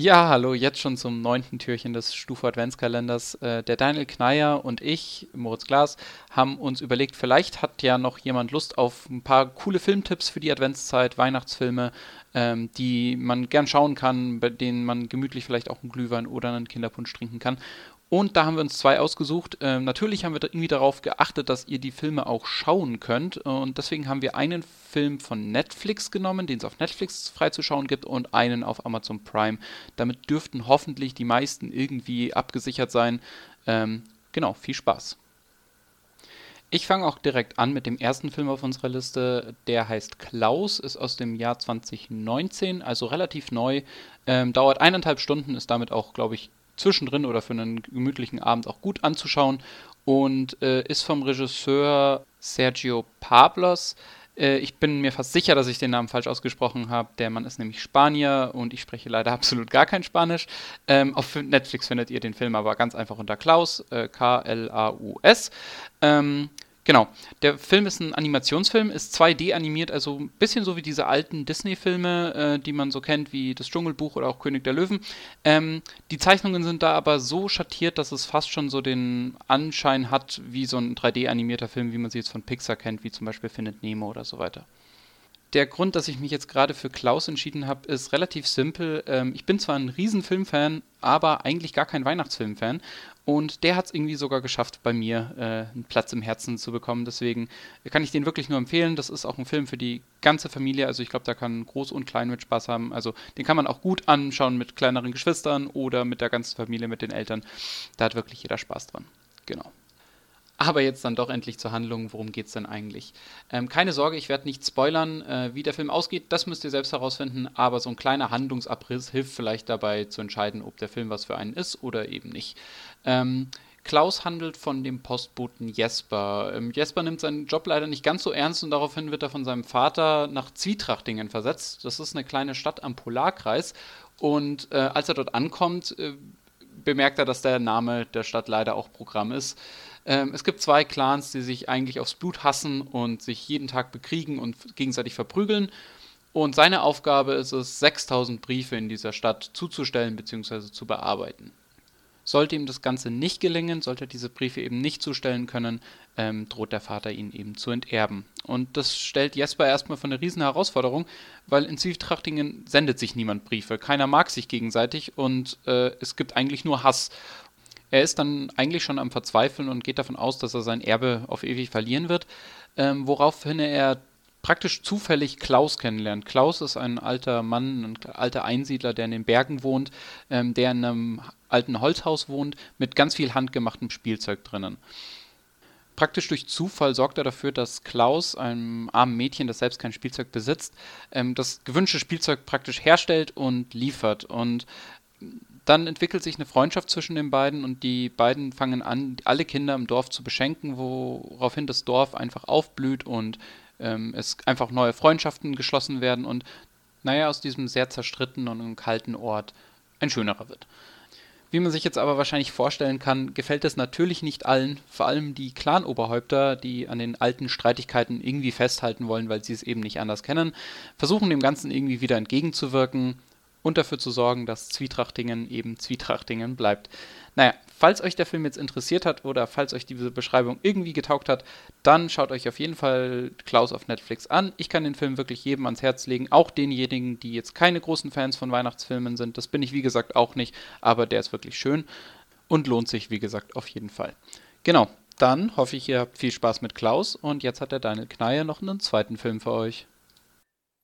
Ja, hallo, jetzt schon zum neunten Türchen des Stufe Adventskalenders. Äh, der Daniel Kneier und ich, Moritz Glas, haben uns überlegt, vielleicht hat ja noch jemand Lust auf ein paar coole Filmtipps für die Adventszeit, Weihnachtsfilme, ähm, die man gern schauen kann, bei denen man gemütlich vielleicht auch einen Glühwein oder einen Kinderpunsch trinken kann. Und da haben wir uns zwei ausgesucht. Ähm, natürlich haben wir irgendwie darauf geachtet, dass ihr die Filme auch schauen könnt. Und deswegen haben wir einen Film von Netflix genommen, den es auf Netflix freizuschauen gibt, und einen auf Amazon Prime. Damit dürften hoffentlich die meisten irgendwie abgesichert sein. Ähm, genau, viel Spaß. Ich fange auch direkt an mit dem ersten Film auf unserer Liste. Der heißt Klaus, ist aus dem Jahr 2019, also relativ neu. Ähm, dauert eineinhalb Stunden, ist damit auch, glaube ich, zwischendrin oder für einen gemütlichen Abend auch gut anzuschauen und äh, ist vom Regisseur Sergio Pablos. Äh, ich bin mir fast sicher, dass ich den Namen falsch ausgesprochen habe. Der Mann ist nämlich Spanier und ich spreche leider absolut gar kein Spanisch. Ähm, auf Netflix findet ihr den Film aber ganz einfach unter Klaus, äh, K-L-A-U-S. Ähm, Genau. Der Film ist ein Animationsfilm, ist 2D animiert, also ein bisschen so wie diese alten Disney-Filme, äh, die man so kennt, wie Das Dschungelbuch oder auch König der Löwen. Ähm, die Zeichnungen sind da aber so schattiert, dass es fast schon so den Anschein hat, wie so ein 3D-animierter Film, wie man sie jetzt von Pixar kennt, wie zum Beispiel Findet Nemo oder so weiter der Grund, dass ich mich jetzt gerade für Klaus entschieden habe, ist relativ simpel. Ähm, ich bin zwar ein Riesenfilmfan, aber eigentlich gar kein Weihnachtsfilmfan. Und der hat es irgendwie sogar geschafft, bei mir äh, einen Platz im Herzen zu bekommen. Deswegen kann ich den wirklich nur empfehlen. Das ist auch ein Film für die ganze Familie. Also ich glaube, da kann Groß und Klein mit Spaß haben. Also den kann man auch gut anschauen mit kleineren Geschwistern oder mit der ganzen Familie, mit den Eltern. Da hat wirklich jeder Spaß dran. Genau. Aber jetzt dann doch endlich zur Handlung. Worum geht es denn eigentlich? Ähm, keine Sorge, ich werde nicht spoilern, äh, wie der Film ausgeht. Das müsst ihr selbst herausfinden. Aber so ein kleiner Handlungsabriss hilft vielleicht dabei zu entscheiden, ob der Film was für einen ist oder eben nicht. Ähm, Klaus handelt von dem Postboten Jesper. Ähm, Jesper nimmt seinen Job leider nicht ganz so ernst und daraufhin wird er von seinem Vater nach Zwietrachtingen versetzt. Das ist eine kleine Stadt am Polarkreis. Und äh, als er dort ankommt, äh, bemerkt er, dass der Name der Stadt leider auch Programm ist. Ähm, es gibt zwei Clans, die sich eigentlich aufs Blut hassen und sich jeden Tag bekriegen und gegenseitig verprügeln. Und seine Aufgabe ist es, 6000 Briefe in dieser Stadt zuzustellen bzw. zu bearbeiten. Sollte ihm das Ganze nicht gelingen, sollte er diese Briefe eben nicht zustellen können, ähm, droht der Vater ihn eben zu enterben. Und das stellt Jesper erstmal von eine riesen Herausforderung, weil in Zwietrachtingen sendet sich niemand Briefe. Keiner mag sich gegenseitig und äh, es gibt eigentlich nur Hass. Er ist dann eigentlich schon am Verzweifeln und geht davon aus, dass er sein Erbe auf ewig verlieren wird, ähm, woraufhin er praktisch zufällig Klaus kennenlernt. Klaus ist ein alter Mann, ein alter Einsiedler, der in den Bergen wohnt, ähm, der in einem alten Holzhaus wohnt, mit ganz viel handgemachtem Spielzeug drinnen. Praktisch durch Zufall sorgt er dafür, dass Klaus, einem armen Mädchen, das selbst kein Spielzeug besitzt, ähm, das gewünschte Spielzeug praktisch herstellt und liefert. Und dann entwickelt sich eine Freundschaft zwischen den beiden und die beiden fangen an, alle Kinder im Dorf zu beschenken, woraufhin das Dorf einfach aufblüht und ähm, es einfach neue Freundschaften geschlossen werden und naja, aus diesem sehr zerstrittenen und kalten Ort ein schönerer wird. Wie man sich jetzt aber wahrscheinlich vorstellen kann, gefällt es natürlich nicht allen, vor allem die Clan-Oberhäupter, die an den alten Streitigkeiten irgendwie festhalten wollen, weil sie es eben nicht anders kennen, versuchen dem Ganzen irgendwie wieder entgegenzuwirken und dafür zu sorgen, dass Zwietrachtingen eben Zwietrachtingen bleibt. Naja, falls euch der Film jetzt interessiert hat oder falls euch diese Beschreibung irgendwie getaugt hat, dann schaut euch auf jeden Fall Klaus auf Netflix an. Ich kann den Film wirklich jedem ans Herz legen, auch denjenigen, die jetzt keine großen Fans von Weihnachtsfilmen sind. Das bin ich wie gesagt auch nicht, aber der ist wirklich schön und lohnt sich wie gesagt auf jeden Fall. Genau, dann hoffe ich, ihr habt viel Spaß mit Klaus und jetzt hat der Daniel Kneier noch einen zweiten Film für euch.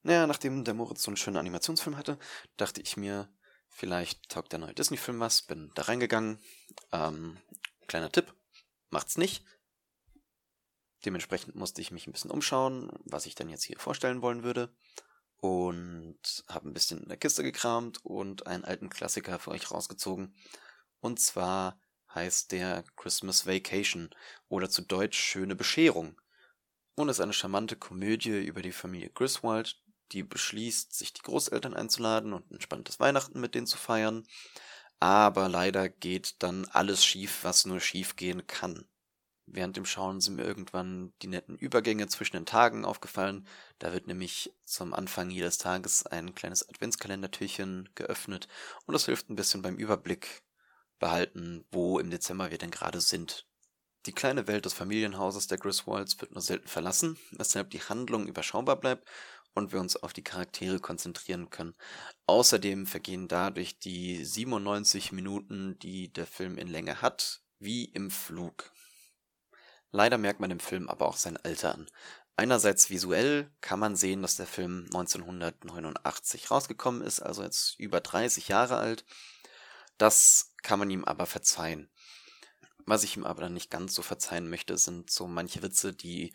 Naja, nachdem der Moritz so einen schönen Animationsfilm hatte, dachte ich mir, vielleicht taugt der neue Disney-Film was, bin da reingegangen. Ähm, kleiner Tipp, macht's nicht. Dementsprechend musste ich mich ein bisschen umschauen, was ich dann jetzt hier vorstellen wollen würde. Und habe ein bisschen in der Kiste gekramt und einen alten Klassiker für euch rausgezogen. Und zwar heißt der Christmas Vacation oder zu Deutsch Schöne Bescherung. Und ist eine charmante Komödie über die Familie Griswold, die beschließt, sich die Großeltern einzuladen und ein spannendes Weihnachten mit denen zu feiern. Aber leider geht dann alles schief, was nur schief gehen kann. Während dem Schauen sind mir irgendwann die netten Übergänge zwischen den Tagen aufgefallen. Da wird nämlich zum Anfang jedes Tages ein kleines Adventskalendertürchen geöffnet und das hilft ein bisschen beim Überblick behalten, wo im Dezember wir denn gerade sind. Die kleine Welt des Familienhauses der Griswolds wird nur selten verlassen, weshalb die Handlung überschaubar bleibt und wir uns auf die Charaktere konzentrieren können. Außerdem vergehen dadurch die 97 Minuten, die der Film in Länge hat, wie im Flug. Leider merkt man dem Film aber auch sein Alter an. Einerseits visuell kann man sehen, dass der Film 1989 rausgekommen ist, also jetzt über 30 Jahre alt. Das kann man ihm aber verzeihen. Was ich ihm aber dann nicht ganz so verzeihen möchte, sind so manche Witze, die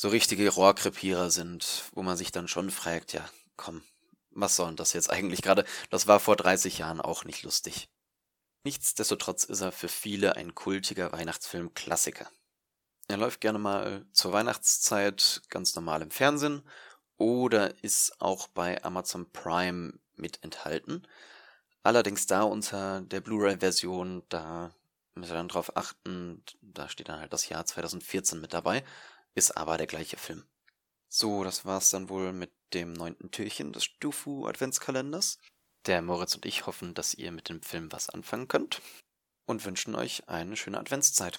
so richtige Rohrkrepierer sind, wo man sich dann schon fragt, ja, komm, was soll denn das jetzt eigentlich gerade? Das war vor 30 Jahren auch nicht lustig. Nichtsdestotrotz ist er für viele ein kultiger Weihnachtsfilm-Klassiker. Er läuft gerne mal zur Weihnachtszeit ganz normal im Fernsehen oder ist auch bei Amazon Prime mit enthalten. Allerdings da unter der Blu-ray-Version, da müsst ihr dann drauf achten, da steht dann halt das Jahr 2014 mit dabei. Ist aber der gleiche Film. So, das war's dann wohl mit dem neunten Türchen des Stufu Adventskalenders. Der Moritz und ich hoffen, dass ihr mit dem Film was anfangen könnt und wünschen euch eine schöne Adventszeit.